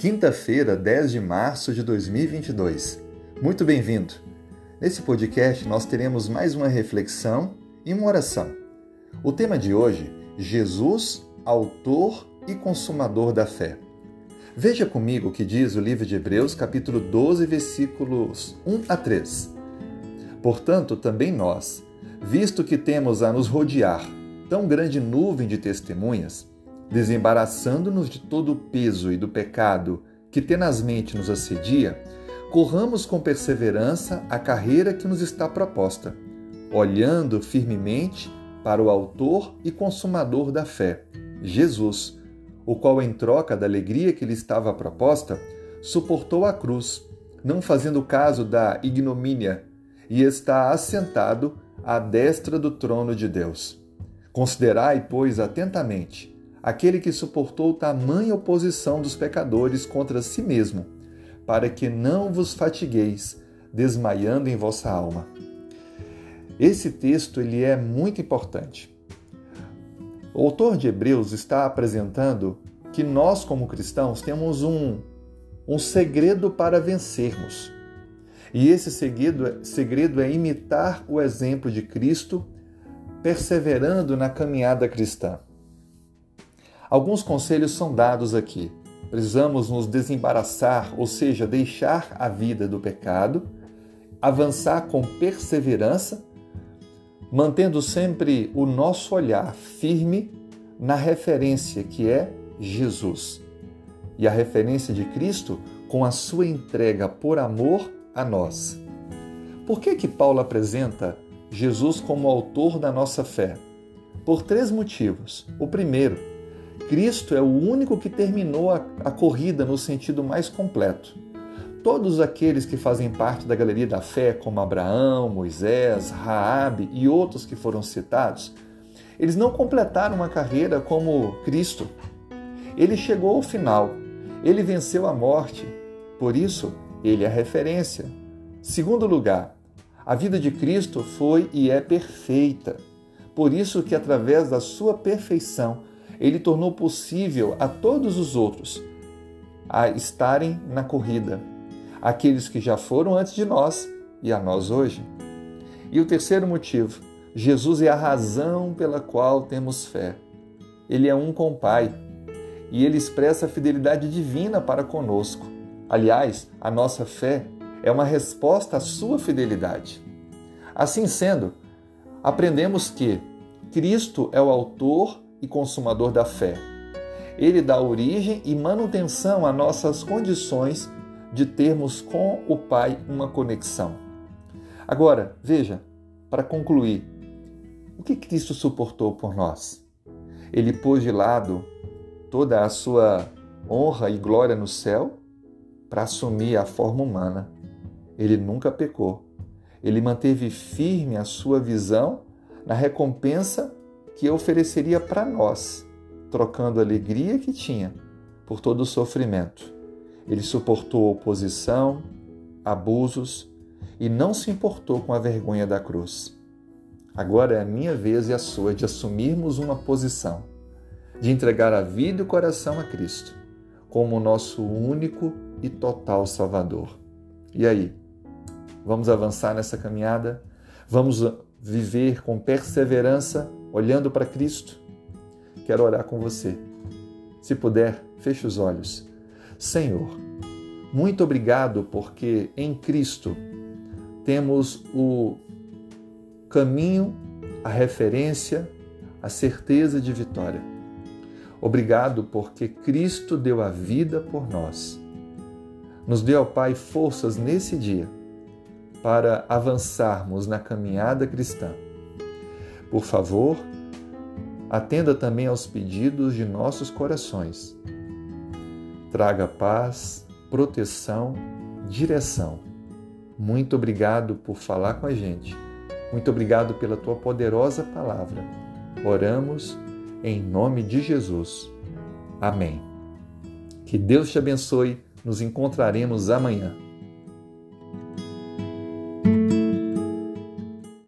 Quinta-feira, 10 de março de 2022. Muito bem-vindo. Nesse podcast nós teremos mais uma reflexão e uma oração. O tema de hoje: Jesus, autor e consumador da fé. Veja comigo o que diz o livro de Hebreus, capítulo 12, versículos 1 a 3. Portanto, também nós, visto que temos a nos rodear tão grande nuvem de testemunhas, desembaraçando-nos de todo o peso e do pecado que tenazmente nos assedia, corramos com perseverança a carreira que nos está proposta, olhando firmemente para o Autor e Consumador da fé, Jesus, o qual, em troca da alegria que lhe estava proposta, suportou a cruz, não fazendo caso da ignomínia, e está assentado à destra do trono de Deus. Considerai, pois, atentamente aquele que suportou tamanha oposição dos pecadores contra si mesmo, para que não vos fatigueis, desmaiando em vossa alma. Esse texto ele é muito importante. O autor de Hebreus está apresentando que nós, como cristãos, temos um, um segredo para vencermos. E esse segredo, segredo é imitar o exemplo de Cristo, perseverando na caminhada cristã. Alguns conselhos são dados aqui. Precisamos nos desembaraçar, ou seja, deixar a vida do pecado, avançar com perseverança, mantendo sempre o nosso olhar firme na referência que é Jesus. E a referência de Cristo com a sua entrega por amor a nós. Por que que Paulo apresenta Jesus como autor da nossa fé? Por três motivos. O primeiro, Cristo é o único que terminou a, a corrida no sentido mais completo. Todos aqueles que fazem parte da galeria da fé, como Abraão, Moisés, Raabe e outros que foram citados, eles não completaram uma carreira como Cristo. Ele chegou ao final, ele venceu a morte, por isso ele é referência. Segundo lugar, a vida de Cristo foi e é perfeita. Por isso que através da sua perfeição ele tornou possível a todos os outros a estarem na corrida, aqueles que já foram antes de nós e a nós hoje. E o terceiro motivo, Jesus é a razão pela qual temos fé. Ele é um com o Pai e ele expressa a fidelidade divina para conosco. Aliás, a nossa fé é uma resposta à sua fidelidade. Assim sendo, aprendemos que Cristo é o autor e consumador da fé. Ele dá origem e manutenção a nossas condições de termos com o Pai uma conexão. Agora, veja, para concluir, o que Cristo suportou por nós? Ele pôs de lado toda a sua honra e glória no céu para assumir a forma humana. Ele nunca pecou. Ele manteve firme a sua visão na recompensa que ofereceria para nós, trocando a alegria que tinha por todo o sofrimento. Ele suportou oposição, abusos e não se importou com a vergonha da cruz. Agora é a minha vez e a sua de assumirmos uma posição, de entregar a vida e o coração a Cristo, como nosso único e total Salvador. E aí? Vamos avançar nessa caminhada? Vamos viver com perseverança olhando para Cristo. Quero orar com você. Se puder, feche os olhos. Senhor, muito obrigado porque em Cristo temos o caminho, a referência, a certeza de vitória. Obrigado porque Cristo deu a vida por nós. Nos dê, ó Pai, forças nesse dia para avançarmos na caminhada cristã por favor, atenda também aos pedidos de nossos corações. Traga paz, proteção, direção. Muito obrigado por falar com a gente. Muito obrigado pela tua poderosa palavra. Oramos em nome de Jesus. Amém. Que Deus te abençoe. Nos encontraremos amanhã.